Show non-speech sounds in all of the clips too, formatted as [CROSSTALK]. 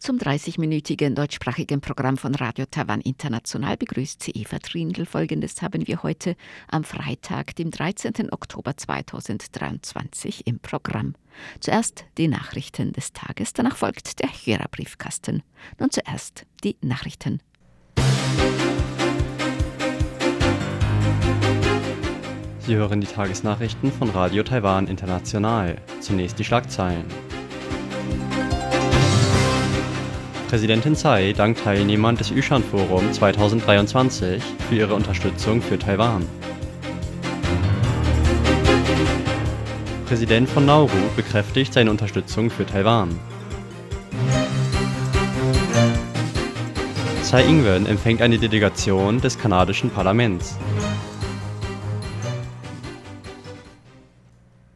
Zum 30-minütigen deutschsprachigen Programm von Radio Taiwan International begrüßt sie Eva Trindl. Folgendes haben wir heute am Freitag, dem 13. Oktober 2023 im Programm. Zuerst die Nachrichten des Tages, danach folgt der Hörerbriefkasten. Nun zuerst die Nachrichten. Sie hören die Tagesnachrichten von Radio Taiwan International. Zunächst die Schlagzeilen. Präsidentin Tsai dankt Teilnehmern des Yushan Forum 2023 für ihre Unterstützung für Taiwan. Präsident von Nauru bekräftigt seine Unterstützung für Taiwan. Tsai Ing-wen empfängt eine Delegation des kanadischen Parlaments.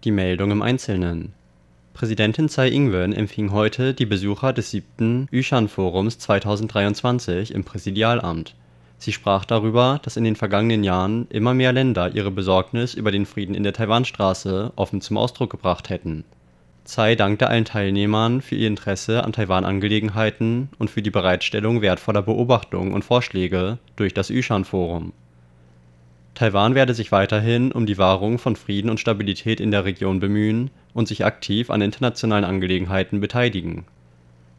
Die Meldung im Einzelnen. Präsidentin Tsai Ing-wen empfing heute die Besucher des siebten Yushan-Forums 2023 im Präsidialamt. Sie sprach darüber, dass in den vergangenen Jahren immer mehr Länder ihre Besorgnis über den Frieden in der Taiwanstraße offen zum Ausdruck gebracht hätten. Tsai dankte allen Teilnehmern für ihr Interesse an Taiwan-Angelegenheiten und für die Bereitstellung wertvoller Beobachtungen und Vorschläge durch das Yushan-Forum. Taiwan werde sich weiterhin um die Wahrung von Frieden und Stabilität in der Region bemühen und sich aktiv an internationalen Angelegenheiten beteiligen.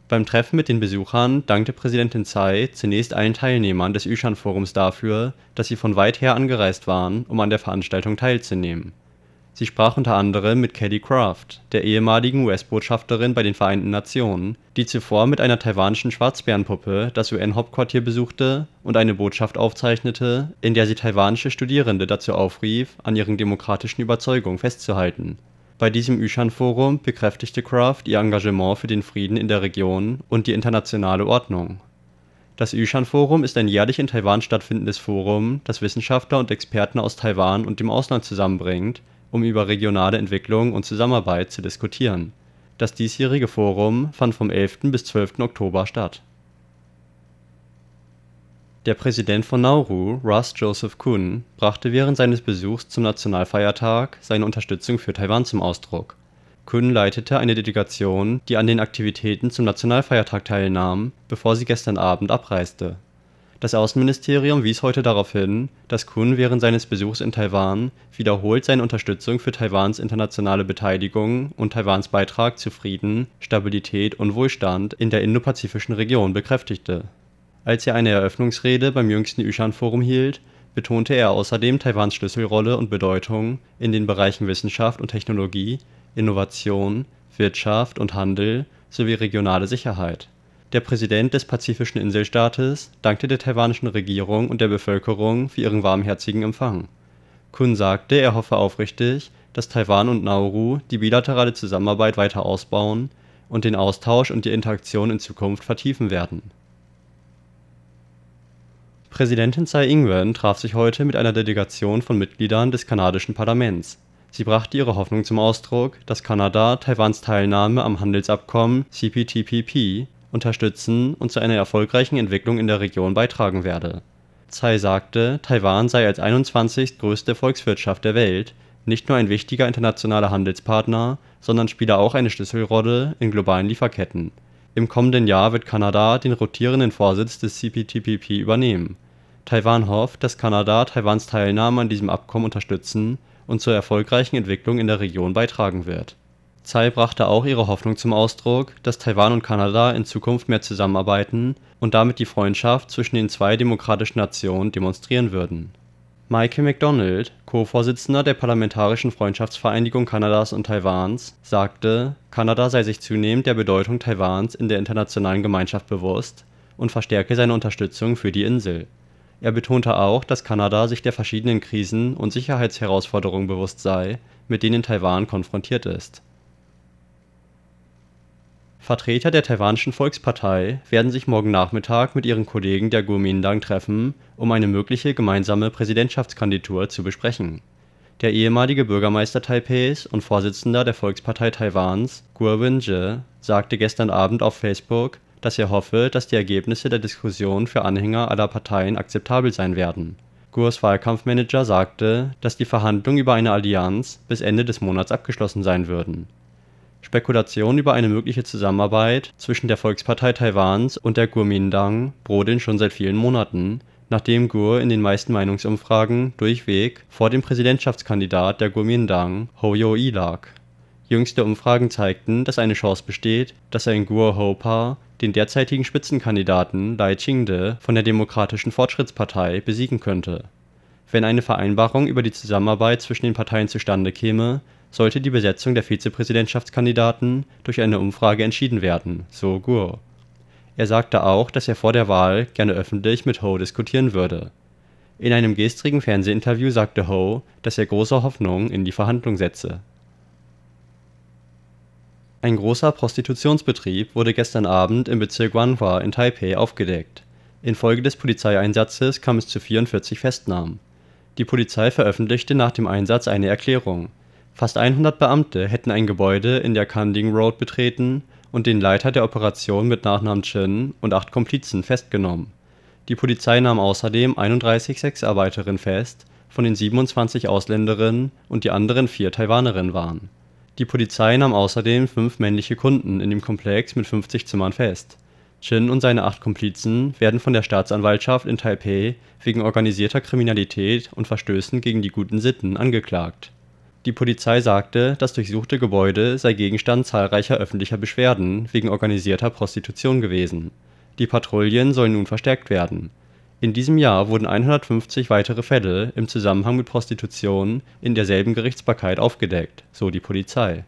Beim Treffen mit den Besuchern dankte Präsidentin Tsai zunächst allen Teilnehmern des Yushan-Forums dafür, dass sie von weit her angereist waren, um an der Veranstaltung teilzunehmen. Sie sprach unter anderem mit Kelly Craft, der ehemaligen US-Botschafterin bei den Vereinten Nationen, die zuvor mit einer taiwanischen Schwarzbärenpuppe das UN-Hauptquartier besuchte und eine Botschaft aufzeichnete, in der sie taiwanische Studierende dazu aufrief, an ihren demokratischen Überzeugungen festzuhalten. Bei diesem Yushan-Forum bekräftigte Craft ihr Engagement für den Frieden in der Region und die internationale Ordnung. Das Yushan-Forum ist ein jährlich in Taiwan stattfindendes Forum, das Wissenschaftler und Experten aus Taiwan und dem Ausland zusammenbringt, um über regionale Entwicklung und Zusammenarbeit zu diskutieren. Das diesjährige Forum fand vom 11. bis 12. Oktober statt. Der Präsident von Nauru, Russ Joseph Kun, brachte während seines Besuchs zum Nationalfeiertag seine Unterstützung für Taiwan zum Ausdruck. Kun leitete eine Delegation, die an den Aktivitäten zum Nationalfeiertag teilnahm, bevor sie gestern Abend abreiste. Das Außenministerium wies heute darauf hin, dass Kun während seines Besuchs in Taiwan wiederholt seine Unterstützung für Taiwans internationale Beteiligung und Taiwans Beitrag zu Frieden, Stabilität und Wohlstand in der indopazifischen Region bekräftigte. Als er eine Eröffnungsrede beim jüngsten Yushan-Forum hielt, betonte er außerdem Taiwans Schlüsselrolle und Bedeutung in den Bereichen Wissenschaft und Technologie, Innovation, Wirtschaft und Handel sowie regionale Sicherheit. Der Präsident des pazifischen Inselstaates dankte der taiwanischen Regierung und der Bevölkerung für ihren warmherzigen Empfang. Kun sagte, er hoffe aufrichtig, dass Taiwan und Nauru die bilaterale Zusammenarbeit weiter ausbauen und den Austausch und die Interaktion in Zukunft vertiefen werden. Präsidentin Tsai Ing-wen traf sich heute mit einer Delegation von Mitgliedern des kanadischen Parlaments. Sie brachte ihre Hoffnung zum Ausdruck, dass Kanada Taiwans Teilnahme am Handelsabkommen CPTPP unterstützen und zu einer erfolgreichen Entwicklung in der Region beitragen werde. Tsai sagte, Taiwan sei als 21. größte Volkswirtschaft der Welt nicht nur ein wichtiger internationaler Handelspartner, sondern spiele auch eine Schlüsselrolle in globalen Lieferketten. Im kommenden Jahr wird Kanada den rotierenden Vorsitz des CPTPP übernehmen. Taiwan hofft, dass Kanada Taiwans Teilnahme an diesem Abkommen unterstützen und zur erfolgreichen Entwicklung in der Region beitragen wird. Tsai brachte auch ihre Hoffnung zum Ausdruck, dass Taiwan und Kanada in Zukunft mehr zusammenarbeiten und damit die Freundschaft zwischen den zwei demokratischen Nationen demonstrieren würden. Michael McDonald, Co-Vorsitzender der Parlamentarischen Freundschaftsvereinigung Kanadas und Taiwans, sagte, Kanada sei sich zunehmend der Bedeutung Taiwans in der internationalen Gemeinschaft bewusst und verstärke seine Unterstützung für die Insel. Er betonte auch, dass Kanada sich der verschiedenen Krisen und Sicherheitsherausforderungen bewusst sei, mit denen Taiwan konfrontiert ist. Vertreter der taiwanischen Volkspartei werden sich morgen Nachmittag mit ihren Kollegen der Kuomintang treffen, um eine mögliche gemeinsame Präsidentschaftskandidatur zu besprechen. Der ehemalige Bürgermeister Taipehs und Vorsitzender der Volkspartei Taiwans, Guo Wen-je, sagte gestern Abend auf Facebook, dass er hoffe, dass die Ergebnisse der Diskussion für Anhänger aller Parteien akzeptabel sein werden. Gurs Wahlkampfmanager sagte, dass die Verhandlungen über eine Allianz bis Ende des Monats abgeschlossen sein würden. Spekulationen über eine mögliche Zusammenarbeit zwischen der Volkspartei Taiwans und der Kuomintang brodeln schon seit vielen Monaten, nachdem Gur in den meisten Meinungsumfragen durchweg vor dem Präsidentschaftskandidat der Kuomintang, Hou Yu-ih, lag. Jüngste Umfragen zeigten, dass eine Chance besteht, dass ein Gur-Hou-Paar den derzeitigen Spitzenkandidaten Lai Ching-te von der Demokratischen Fortschrittspartei besiegen könnte. Wenn eine Vereinbarung über die Zusammenarbeit zwischen den Parteien zustande käme sollte die Besetzung der Vizepräsidentschaftskandidaten durch eine Umfrage entschieden werden, so Gur. Er sagte auch, dass er vor der Wahl gerne öffentlich mit Ho diskutieren würde. In einem gestrigen Fernsehinterview sagte Ho, dass er große Hoffnung in die Verhandlung setze. Ein großer Prostitutionsbetrieb wurde gestern Abend im Bezirk Wanhua in Taipeh aufgedeckt. Infolge des Polizeieinsatzes kam es zu 44 Festnahmen. Die Polizei veröffentlichte nach dem Einsatz eine Erklärung Fast 100 Beamte hätten ein Gebäude in der Kanding Road betreten und den Leiter der Operation mit Nachnamen Chen und acht Komplizen festgenommen. Die Polizei nahm außerdem 31 Sexarbeiterinnen fest, von denen 27 Ausländerinnen und die anderen vier Taiwanerinnen waren. Die Polizei nahm außerdem fünf männliche Kunden in dem Komplex mit 50 Zimmern fest. Chen und seine acht Komplizen werden von der Staatsanwaltschaft in Taipeh wegen organisierter Kriminalität und Verstößen gegen die guten Sitten angeklagt die Polizei sagte, das durchsuchte Gebäude sei Gegenstand zahlreicher öffentlicher Beschwerden wegen organisierter Prostitution gewesen. Die Patrouillen sollen nun verstärkt werden. In diesem Jahr wurden 150 weitere Fälle im Zusammenhang mit Prostitution in derselben Gerichtsbarkeit aufgedeckt, so die Polizei.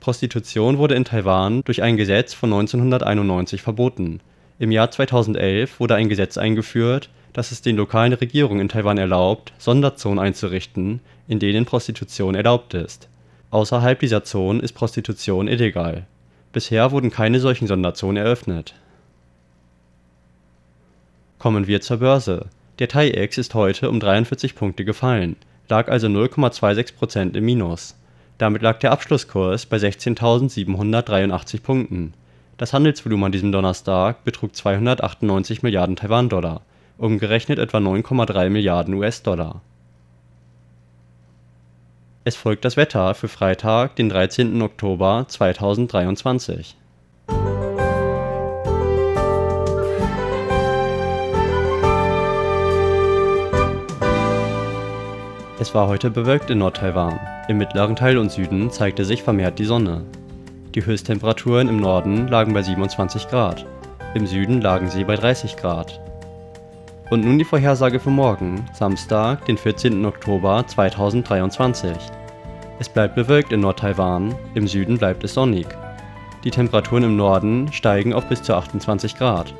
Prostitution wurde in Taiwan durch ein Gesetz von 1991 verboten. Im Jahr 2011 wurde ein Gesetz eingeführt, das es den lokalen Regierungen in Taiwan erlaubt, Sonderzonen einzurichten, in denen Prostitution erlaubt ist. Außerhalb dieser Zonen ist Prostitution illegal. Bisher wurden keine solchen Sonderzonen eröffnet. Kommen wir zur Börse. Der TAIEX ist heute um 43 Punkte gefallen, lag also 0,26% im Minus. Damit lag der Abschlusskurs bei 16.783 Punkten. Das Handelsvolumen an diesem Donnerstag betrug 298 Milliarden Taiwan-Dollar umgerechnet etwa 9,3 Milliarden US-Dollar. Es folgt das Wetter für Freitag, den 13. Oktober 2023. Es war heute bewölkt in Nordtaiwan. Im mittleren Teil und Süden zeigte sich vermehrt die Sonne. Die Höchsttemperaturen im Norden lagen bei 27 Grad, im Süden lagen sie bei 30 Grad. Und nun die Vorhersage für morgen, Samstag, den 14. Oktober 2023. Es bleibt bewölkt in Nordtaiwan, im Süden bleibt es sonnig. Die Temperaturen im Norden steigen auf bis zu 28 Grad.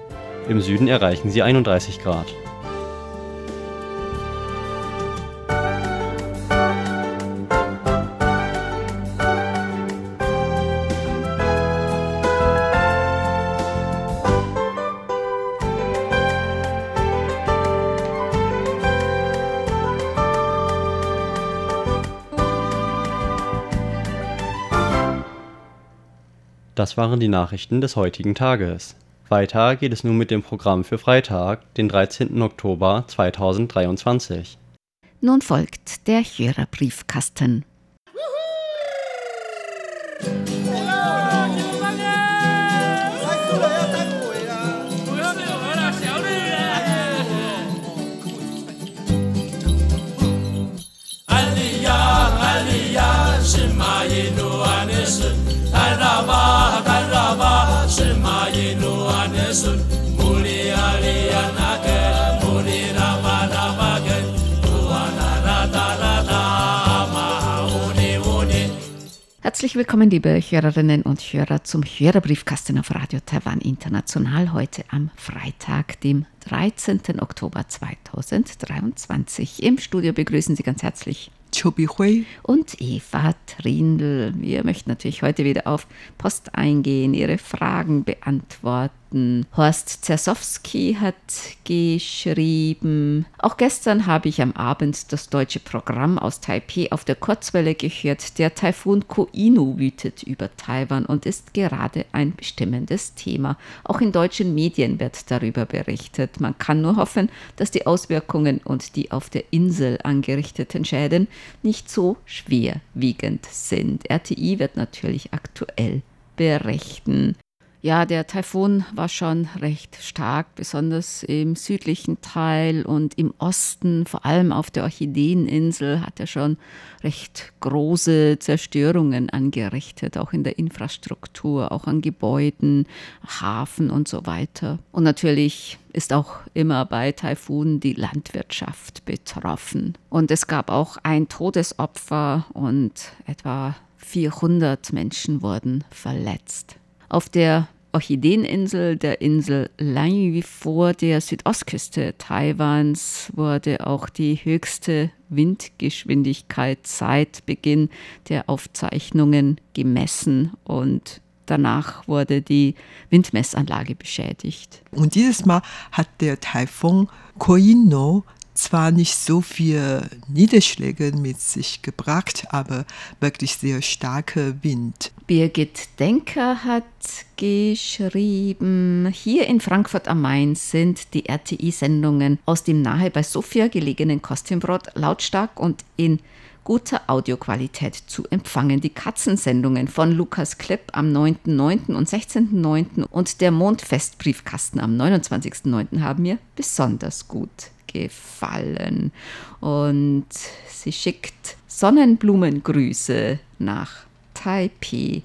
Im Süden erreichen sie 31 Grad. Das waren die Nachrichten des heutigen Tages. Weiter geht es nun mit dem Programm für Freitag, den 13. Oktober 2023. Nun folgt der Hörerbriefkasten. Herzlich willkommen, liebe Hörerinnen und Hörer, zum Hörerbriefkasten auf Radio Taiwan International heute am Freitag, dem 13. Oktober 2023. Im Studio begrüßen Sie ganz herzlich Chobi Hui und Eva Trindl. Wir möchten natürlich heute wieder auf Post eingehen, Ihre Fragen beantworten Minuten. Horst Zersowski hat geschrieben, auch gestern habe ich am Abend das deutsche Programm aus Taipei auf der Kurzwelle gehört. Der Taifun Koinu wütet über Taiwan und ist gerade ein bestimmendes Thema. Auch in deutschen Medien wird darüber berichtet. Man kann nur hoffen, dass die Auswirkungen und die auf der Insel angerichteten Schäden nicht so schwerwiegend sind. RTI wird natürlich aktuell berichten. Ja, der Taifun war schon recht stark, besonders im südlichen Teil und im Osten, vor allem auf der Orchideeninsel, hat er schon recht große Zerstörungen angerichtet, auch in der Infrastruktur, auch an Gebäuden, Hafen und so weiter. Und natürlich ist auch immer bei Taifunen die Landwirtschaft betroffen. Und es gab auch ein Todesopfer und etwa 400 Menschen wurden verletzt. Auf der Orchideeninsel, der Insel Lanhui vor der Südostküste Taiwans, wurde auch die höchste Windgeschwindigkeit seit Beginn der Aufzeichnungen gemessen und danach wurde die Windmessanlage beschädigt. Und dieses Mal hat der Taifun Koino zwar nicht so viel Niederschläge mit sich gebracht, aber wirklich sehr starker Wind. Birgit Denker hat geschrieben, hier in Frankfurt am Main sind die RTI-Sendungen aus dem nahe bei Sofia gelegenen Kostümbrot lautstark und in guter Audioqualität zu empfangen. Die Katzensendungen von Lukas Klepp am 9.9. und 16.9. und der Mondfestbriefkasten am 29.9. haben mir besonders gut gefallen. Und sie schickt Sonnenblumengrüße nach Taipei.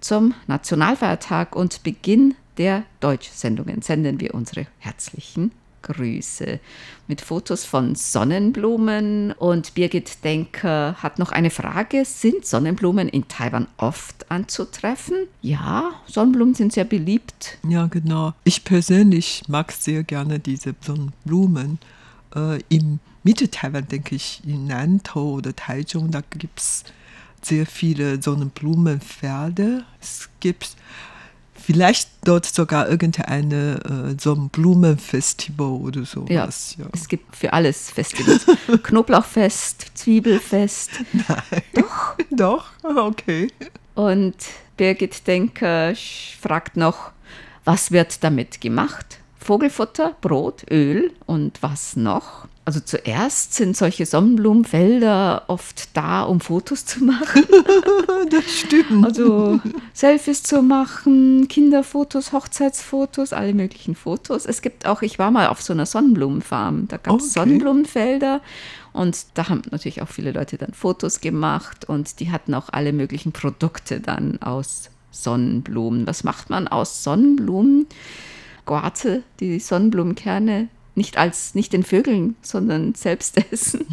Zum Nationalfeiertag und Beginn der Deutschsendungen senden wir unsere herzlichen Grüße mit Fotos von Sonnenblumen. Und Birgit Denker hat noch eine Frage. Sind Sonnenblumen in Taiwan oft anzutreffen? Ja, Sonnenblumen sind sehr beliebt. Ja, genau. Ich persönlich mag sehr gerne diese Sonnenblumen äh, im Mitte-Taiwan, denke ich, in Nantou oder Taichung, da gibt es sehr viele Sonnenblumenpferde. Es gibt vielleicht dort sogar irgendeine äh, Sonnenblumenfestival oder sowas. Ja, ja, es gibt für alles Festivals. [LAUGHS] Knoblauchfest, Zwiebelfest. Nein. Doch. Doch, okay. Und Birgit Denker fragt noch, was wird damit gemacht? Vogelfutter, Brot, Öl und was noch? Also zuerst sind solche Sonnenblumenfelder oft da, um Fotos zu machen. [LAUGHS] das stimmt. Also Selfies zu machen, Kinderfotos, Hochzeitsfotos, alle möglichen Fotos. Es gibt auch, ich war mal auf so einer Sonnenblumenfarm, da gab es okay. Sonnenblumenfelder und da haben natürlich auch viele Leute dann Fotos gemacht und die hatten auch alle möglichen Produkte dann aus Sonnenblumen. Was macht man aus Sonnenblumen? Guate, die Sonnenblumenkerne, nicht als nicht den Vögeln, sondern selbst essen.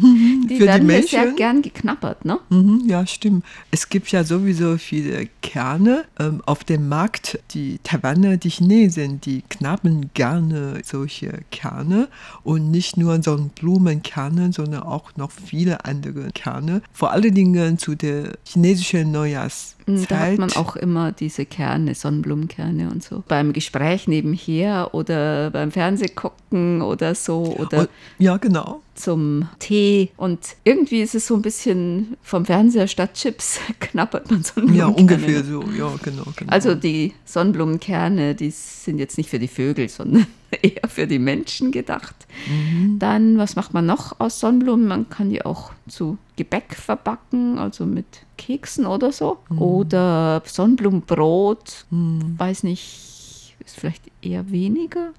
Die Für werden die Menschen? sehr gern geknabbert, ne? Mhm, ja, stimmt. Es gibt ja sowieso viele Kerne ähm, auf dem Markt. Die Taiwaner, die Chinesen, die knabbern gerne solche Kerne und nicht nur so Blumenkerne, sondern auch noch viele andere Kerne. Vor allen Dingen zu der chinesischen Neujahrs Mm, da hat man auch immer diese Kerne, Sonnenblumenkerne und so. Beim Gespräch nebenher oder beim Fernsehgucken oder so. Oder oh, ja, genau. Zum Tee. Und irgendwie ist es so ein bisschen vom Fernseher statt Chips [LAUGHS] knappert man Sonnenblumenkerne. Ja, ungefähr so. Ja, genau, genau. Also die Sonnenblumenkerne, die sind jetzt nicht für die Vögel, sondern [LAUGHS] eher für die Menschen gedacht. Mhm. Dann, was macht man noch aus Sonnenblumen? Man kann die auch zu Gebäck verbacken, also mit Keksen oder so. Mhm. Oder Sonnenblumenbrot, mhm. weiß nicht, ist vielleicht eher weniger.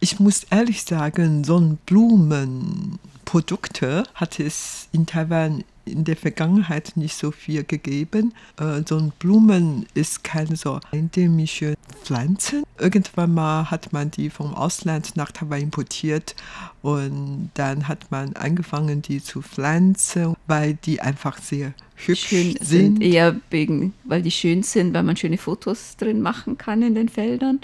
Ich muss ehrlich sagen, Sonnenblumenprodukte hat es in Taiwan in der Vergangenheit nicht so viel gegeben. Äh, so ein Blumen ist keine so endemische Pflanze. Irgendwann mal hat man die vom Ausland nach Taiwan importiert und dann hat man angefangen, die zu pflanzen, weil die einfach sehr hübsch schön sind. sind. Eher wegen, weil die schön sind, weil man schöne Fotos drin machen kann in den Feldern.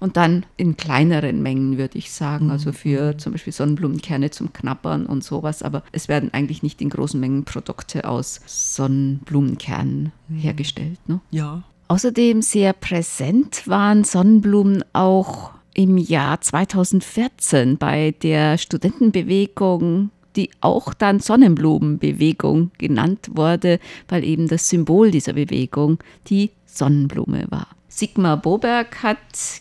Und dann in kleineren Mengen, würde ich sagen. Mhm. Also für zum Beispiel Sonnenblumenkerne zum Knappern und sowas. Aber es werden eigentlich nicht in großen Mengen Produkte aus Sonnenblumenkernen mhm. hergestellt. Ne? Ja, Außerdem sehr präsent waren Sonnenblumen auch im Jahr 2014 bei der Studentenbewegung die auch dann Sonnenblumenbewegung genannt wurde, weil eben das Symbol dieser Bewegung die Sonnenblume war. Sigmar Boberg hat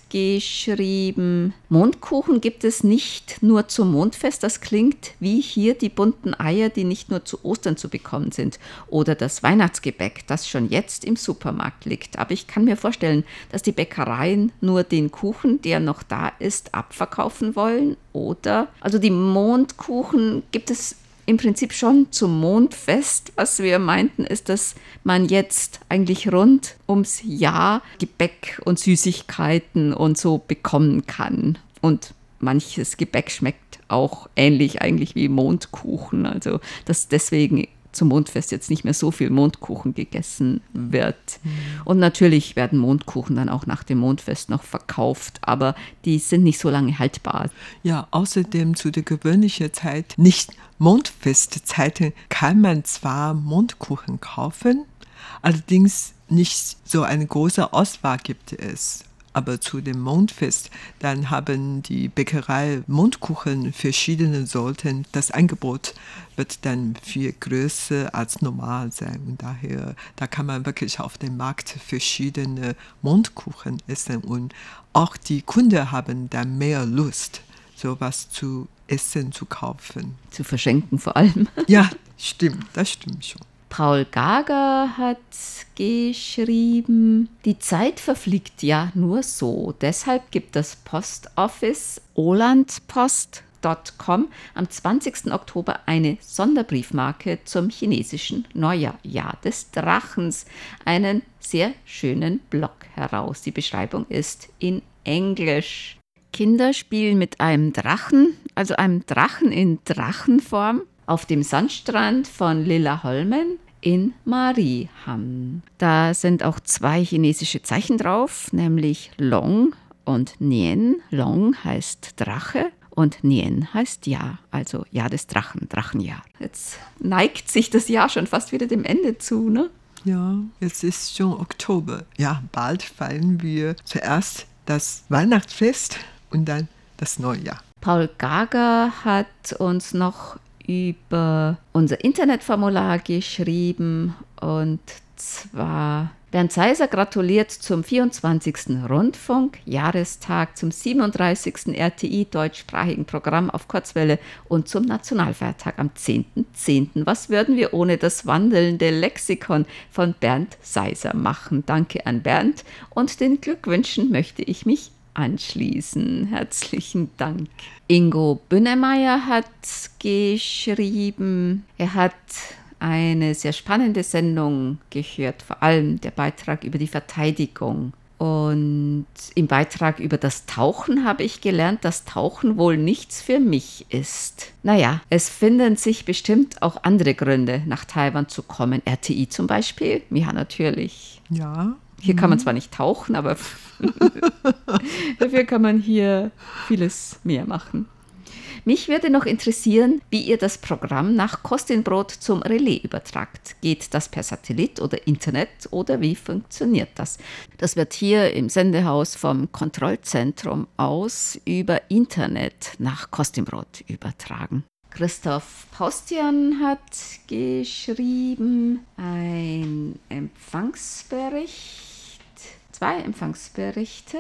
geschrieben, Mondkuchen gibt es nicht nur zum Mondfest, das klingt wie hier die bunten Eier, die nicht nur zu Ostern zu bekommen sind, oder das Weihnachtsgebäck, das schon jetzt im Supermarkt liegt. Aber ich kann mir vorstellen, dass die Bäckereien nur den Kuchen, der noch da ist, abverkaufen wollen, oder? Also die Mondkuchen gibt es im Prinzip schon zum Mondfest. Was wir meinten, ist, dass man jetzt eigentlich rund ums Jahr Gebäck und Süßigkeiten und so bekommen kann. Und manches Gebäck schmeckt auch ähnlich eigentlich wie Mondkuchen. Also dass deswegen zum Mondfest jetzt nicht mehr so viel Mondkuchen gegessen wird. Mhm. Und natürlich werden Mondkuchen dann auch nach dem Mondfest noch verkauft, aber die sind nicht so lange haltbar. Ja, außerdem zu der gewöhnlichen Zeit, nicht Mondfestzeiten, kann man zwar Mondkuchen kaufen, allerdings nicht so eine große Auswahl gibt es aber zu dem Mondfest, dann haben die Bäckerei Mondkuchen verschiedene Sorten. Das Angebot wird dann viel größer als normal sein. Und daher, da kann man wirklich auf dem Markt verschiedene Mondkuchen essen. Und auch die Kunden haben dann mehr Lust, sowas zu essen, zu kaufen. Zu verschenken vor allem. Ja, stimmt, das stimmt schon. Paul Gager hat geschrieben, die Zeit verfliegt ja nur so. Deshalb gibt das Postoffice olandpost.com am 20. Oktober eine Sonderbriefmarke zum chinesischen Neujahr, Jahr des Drachens, einen sehr schönen Blog heraus. Die Beschreibung ist in Englisch. Kinder spielen mit einem Drachen, also einem Drachen in Drachenform auf dem Sandstrand von Lilla Holmen in Mariehamn. Da sind auch zwei chinesische Zeichen drauf, nämlich Long und Nien. Long heißt Drache und Nien heißt Jahr, also Jahr des Drachen, Drachenjahr. Jetzt neigt sich das Jahr schon fast wieder dem Ende zu, ne? Ja, jetzt ist schon Oktober. Ja, bald feiern wir zuerst das Weihnachtsfest und dann das Neujahr. Paul Gager hat uns noch über unser Internetformular geschrieben und zwar Bernd Seiser gratuliert zum 24. Rundfunk, Jahrestag zum 37. RTI deutschsprachigen Programm auf Kurzwelle und zum Nationalfeiertag am 10.10. .10. Was würden wir ohne das wandelnde Lexikon von Bernd Seiser machen? Danke an Bernd und den Glückwünschen möchte ich mich anschließen. Herzlichen Dank. Ingo Bünnemeyer hat geschrieben, er hat eine sehr spannende Sendung gehört, vor allem der Beitrag über die Verteidigung. Und im Beitrag über das Tauchen habe ich gelernt, dass Tauchen wohl nichts für mich ist. Naja, es finden sich bestimmt auch andere Gründe, nach Taiwan zu kommen. RTI zum Beispiel? Ja, natürlich. Ja. Hier kann man mhm. zwar nicht tauchen, aber [LAUGHS] dafür kann man hier vieles mehr machen. Mich würde noch interessieren, wie ihr das Programm nach Kostinbrot zum Relais übertragt. Geht das per Satellit oder Internet oder wie funktioniert das? Das wird hier im Sendehaus vom Kontrollzentrum aus über Internet nach Kostinbrot übertragen. Christoph Paustian hat geschrieben ein Empfangsbericht, zwei Empfangsberichte.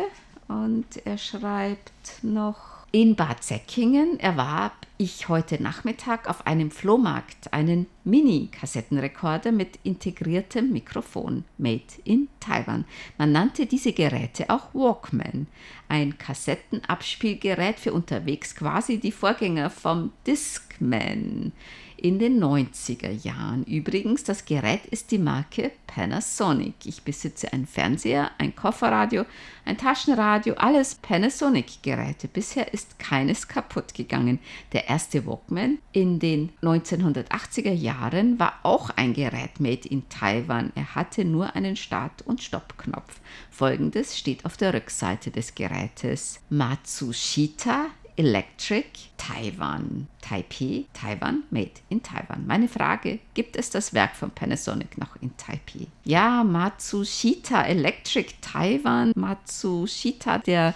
Und er schreibt noch in Bad Säckingen erwarb ich heute Nachmittag auf einem Flohmarkt einen Mini-Kassettenrekorder mit integriertem Mikrofon, made in Taiwan. Man nannte diese Geräte auch Walkman, ein Kassettenabspielgerät für unterwegs, quasi die Vorgänger vom Discman in den 90er Jahren. Übrigens, das Gerät ist die Marke Panasonic. Ich besitze einen Fernseher, ein Kofferradio, ein Taschenradio, alles Panasonic-Geräte. Bisher ist keines kaputt gegangen. Der erste Walkman in den 1980er Jahren war auch ein Gerät made in Taiwan. Er hatte nur einen Start- und Stoppknopf. Folgendes steht auf der Rückseite des Gerätes. Matsushita Electric Taiwan. Taipei, Taiwan, made in Taiwan. Meine Frage, gibt es das Werk von Panasonic noch in Taipei? Ja, Matsushita Electric Taiwan. Matsushita, der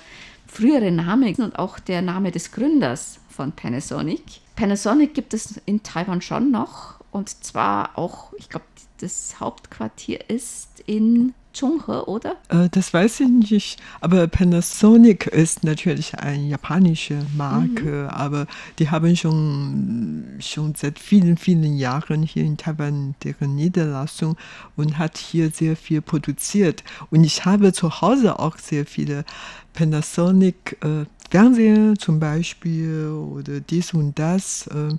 frühere Name und auch der Name des Gründers von Panasonic. Panasonic gibt es in Taiwan schon noch und zwar auch, ich glaube, das Hauptquartier ist in Chunghe, oder? Äh, das weiß ich nicht, aber Panasonic ist natürlich eine japanische Marke, mhm. aber die haben schon, schon seit vielen, vielen Jahren hier in Taiwan deren Niederlassung und hat hier sehr viel produziert. Und ich habe zu Hause auch sehr viele Panasonic äh, Fernseher zum Beispiel oder dies und das. Äh,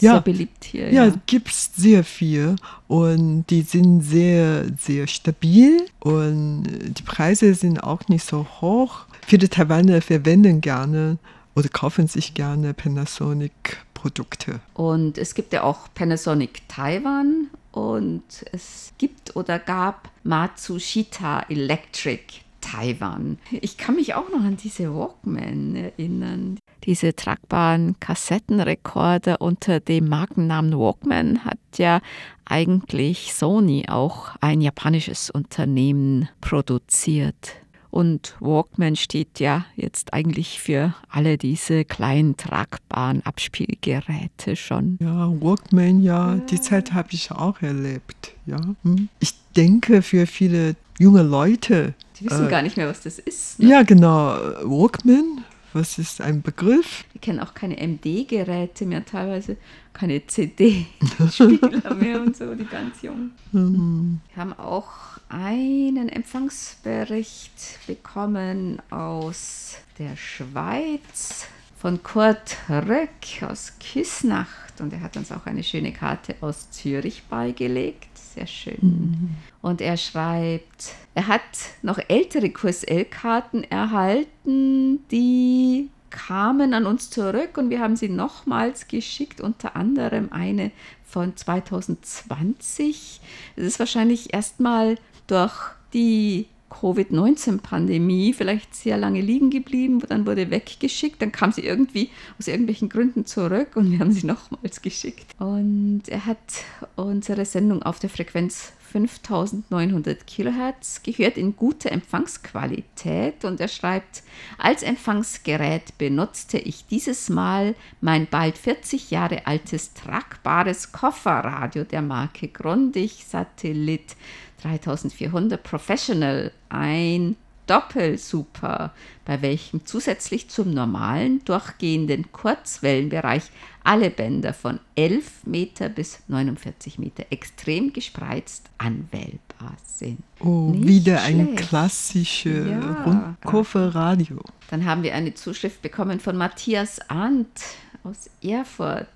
ja, sehr beliebt hier. Ja, ja. gibt es sehr viel und die sind sehr, sehr stabil und die Preise sind auch nicht so hoch. Viele Taiwaner verwenden gerne oder kaufen sich gerne Panasonic-Produkte. Und es gibt ja auch Panasonic Taiwan und es gibt oder gab Matsushita Electric Taiwan. Ich kann mich auch noch an diese Walkman erinnern. Diese tragbaren Kassettenrekorder unter dem Markennamen Walkman hat ja eigentlich Sony auch ein japanisches Unternehmen produziert. Und Walkman steht ja jetzt eigentlich für alle diese kleinen tragbaren Abspielgeräte schon. Ja, Walkman, ja, ja. die Zeit habe ich auch erlebt. Ja. Hm. Ich denke, für viele junge Leute. Die wissen äh, gar nicht mehr, was das ist. Ne? Ja, genau. Walkman, was ist ein Begriff? Die kennen auch keine MD-Geräte mehr, teilweise keine CD-Spieler [LAUGHS] mehr und so, die ganz jungen. Mhm. Wir haben auch einen Empfangsbericht bekommen aus der Schweiz von Kurt Röck aus Küsnacht und er hat uns auch eine schöne Karte aus Zürich beigelegt. Sehr schön. Mhm. Und er schreibt, er hat noch ältere QSL-Karten erhalten, die kamen an uns zurück und wir haben sie nochmals geschickt, unter anderem eine von 2020. Es ist wahrscheinlich erstmal durch die Covid-19-Pandemie vielleicht sehr lange liegen geblieben, dann wurde weggeschickt, dann kam sie irgendwie aus irgendwelchen Gründen zurück und wir haben sie [LAUGHS] nochmals geschickt. Und er hat unsere Sendung auf der Frequenz 5900 Kilohertz, gehört in guter Empfangsqualität und er schreibt, als Empfangsgerät benutzte ich dieses Mal mein bald 40 Jahre altes tragbares Kofferradio der Marke Grundig Satellit 3400 Professional, ein Doppelsuper, bei welchem zusätzlich zum normalen durchgehenden Kurzwellenbereich alle Bänder von 11 Meter bis 49 Meter extrem gespreizt anwählbar sind. Oh, Nicht wieder schlecht. ein klassisches ja. Rundkofferradio. Dann haben wir eine Zuschrift bekommen von Matthias Arndt aus Erfurt.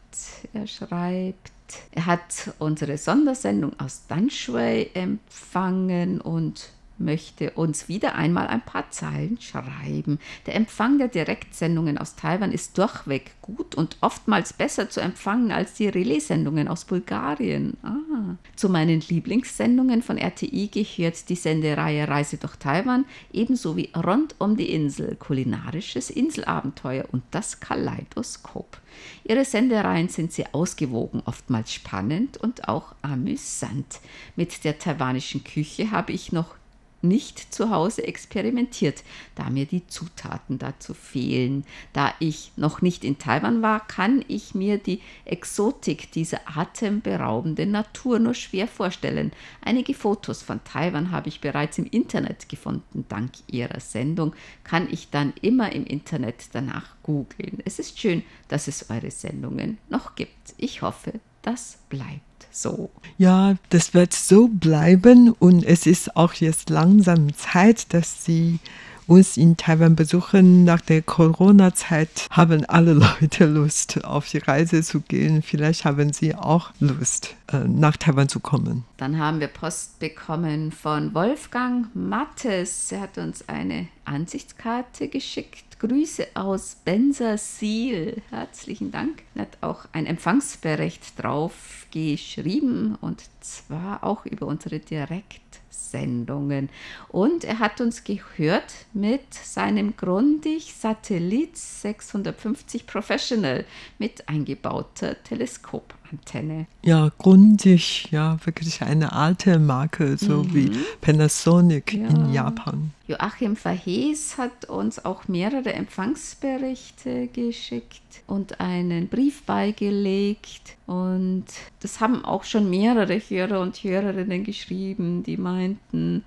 Er schreibt, er hat unsere Sondersendung aus Danshui empfangen und möchte uns wieder einmal ein paar Zeilen schreiben. Der Empfang der Direktsendungen aus Taiwan ist durchweg gut und oftmals besser zu empfangen als die Relaissendungen aus Bulgarien. Ah. Zu meinen Lieblingssendungen von RTI gehört die Sendereihe Reise durch Taiwan, ebenso wie Rund um die Insel, kulinarisches Inselabenteuer und das Kaleidoskop. Ihre Sendereien sind sehr ausgewogen, oftmals spannend und auch amüsant. Mit der taiwanischen Küche habe ich noch nicht zu Hause experimentiert, da mir die Zutaten dazu fehlen. Da ich noch nicht in Taiwan war, kann ich mir die Exotik dieser atemberaubenden Natur nur schwer vorstellen. Einige Fotos von Taiwan habe ich bereits im Internet gefunden. Dank Ihrer Sendung kann ich dann immer im Internet danach googeln. Es ist schön, dass es eure Sendungen noch gibt. Ich hoffe, das bleibt so. Ja, das wird so bleiben und es ist auch jetzt langsam Zeit, dass Sie uns in Taiwan besuchen. Nach der Corona-Zeit haben alle [LAUGHS] Leute Lust, auf die Reise zu gehen. Vielleicht haben Sie auch Lust, äh, nach Taiwan zu kommen. Dann haben wir Post bekommen von Wolfgang Mattes. Er hat uns eine Ansichtskarte geschickt. Grüße aus Bensersiel. Herzlichen Dank. Er hat auch ein Empfangsbericht drauf geschrieben und zwar auch über unsere Direktsendungen. Und er hat uns gehört mit seinem Grundig Satellit 650 Professional mit eingebauter Teleskop. Antenne. Ja, Grundig, ja, wirklich eine alte Marke, so mhm. wie Panasonic ja. in Japan. Joachim Verhees hat uns auch mehrere Empfangsberichte geschickt und einen Brief beigelegt. Und das haben auch schon mehrere Hörer und Hörerinnen geschrieben, die meinten,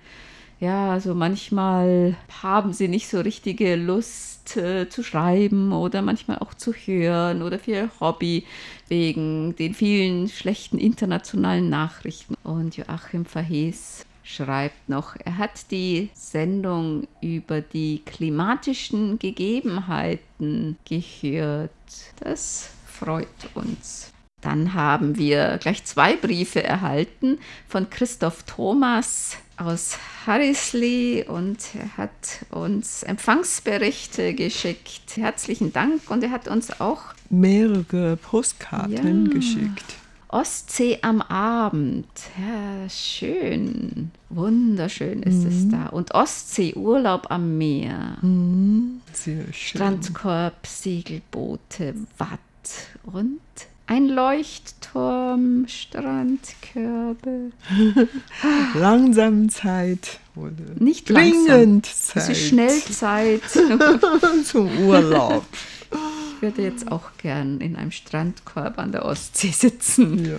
ja, also manchmal haben sie nicht so richtige Lust äh, zu schreiben oder manchmal auch zu hören oder für ihr Hobby wegen den vielen schlechten internationalen Nachrichten. Und Joachim Verhees schreibt noch, er hat die Sendung über die klimatischen Gegebenheiten gehört. Das freut uns. Dann haben wir gleich zwei Briefe erhalten von Christoph Thomas aus Harrisley und er hat uns Empfangsberichte geschickt. Herzlichen Dank und er hat uns auch mehrere Postkarten ja. geschickt. Ostsee am Abend. Ja, schön. Wunderschön ist mhm. es da. Und Ostsee, Urlaub am Meer. Mhm. Sehr schön. Strandkorb, Segelboote, Watt und ein Leuchtturm, Strandkörbe. [LAUGHS] langsam Zeit. Oder Nicht dringend langsam. Zeit. Es ist Schnellzeit. [LAUGHS] Zum Urlaub. Ich würde jetzt auch gern in einem Strandkorb an der Ostsee sitzen. Ja.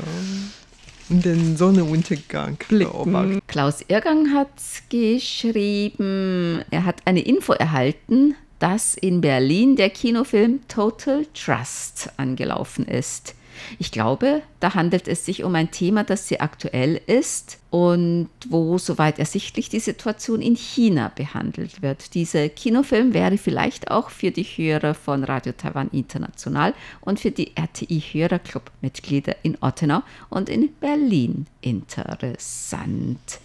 Und den Sonnenuntergang blicken. Klaus Irgang hat geschrieben, er hat eine Info erhalten, dass in Berlin der Kinofilm Total Trust angelaufen ist. Ich glaube, da handelt es sich um ein Thema, das sehr aktuell ist und wo, soweit ersichtlich, die Situation in China behandelt wird. Dieser Kinofilm wäre vielleicht auch für die Hörer von Radio Taiwan International und für die RTI-Hörerclub-Mitglieder in Ottenau und in Berlin interessant.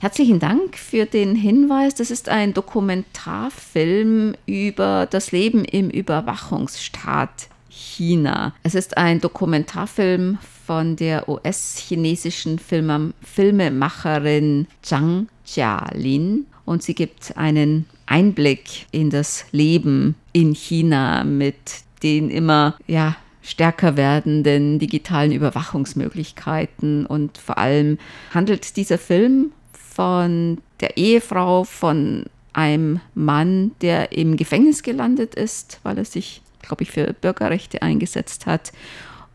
Herzlichen Dank für den Hinweis. Das ist ein Dokumentarfilm über das Leben im Überwachungsstaat China. Es ist ein Dokumentarfilm von der US-chinesischen Filmemacherin Zhang Jialin und sie gibt einen Einblick in das Leben in China mit den immer ja, stärker werdenden digitalen Überwachungsmöglichkeiten und vor allem handelt dieser Film von der Ehefrau von einem Mann, der im Gefängnis gelandet ist, weil er sich glaube ich, für Bürgerrechte eingesetzt hat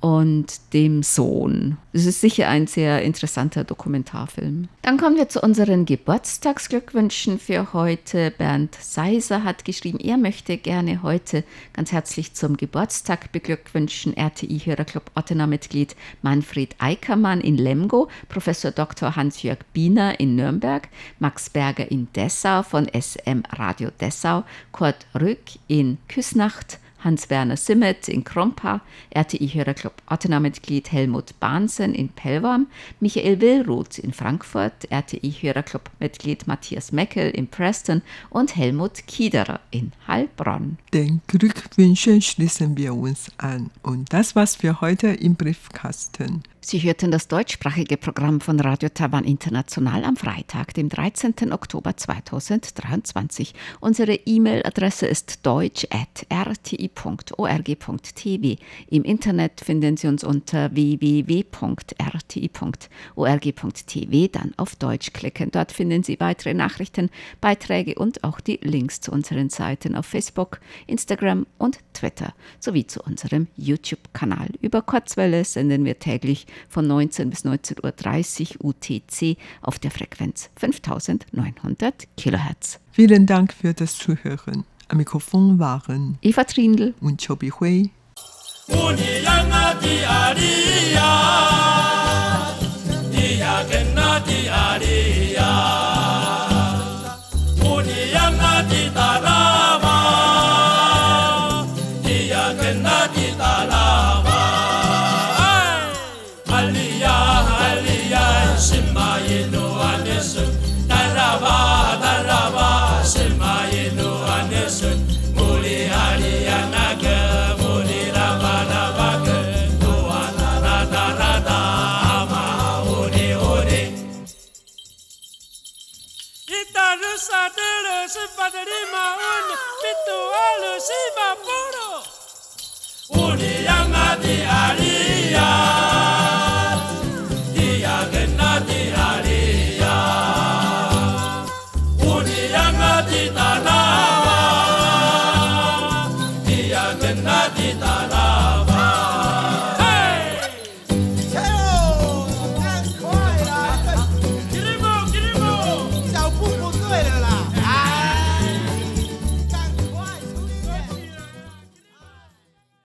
und dem Sohn. Es ist sicher ein sehr interessanter Dokumentarfilm. Dann kommen wir zu unseren Geburtstagsglückwünschen für heute. Bernd Seiser hat geschrieben, er möchte gerne heute ganz herzlich zum Geburtstag beglückwünschen RTI-Hörerclub Ottener-Mitglied Manfred Eickermann in Lemgo, Professor Dr. Hans-Jörg Biener in Nürnberg, Max Berger in Dessau von SM Radio Dessau, Kurt Rück in Küsnacht, Hans-Werner Simmet in Krompa, RTI-Hörerclub Ottenau-Mitglied Helmut Bahnsen in Pellworm, Michael Willruth in Frankfurt, RTI-Hörerclub-Mitglied Matthias Meckel in Preston und Helmut Kiederer in Heilbronn. Den Glückwünschen schließen wir uns an. Und das war's für heute im Briefkasten. Sie hörten das deutschsprachige Programm von Radio Taiwan International am Freitag, dem 13. Oktober 2023. Unsere E-Mail-Adresse ist deutsch.rti.org.tv. Im Internet finden Sie uns unter www.rti.org.tv, dann auf Deutsch klicken. Dort finden Sie weitere Nachrichten, Beiträge und auch die Links zu unseren Seiten auf Facebook, Instagram und Twitter sowie zu unserem YouTube-Kanal. Über Kurzwelle senden wir täglich von 19 bis 19.30 Uhr UTC auf der Frequenz 5900 Kilohertz. Vielen Dank für das Zuhören. Am Mikrofon waren Eva Trindl und Chobi Hui. Hallelujah.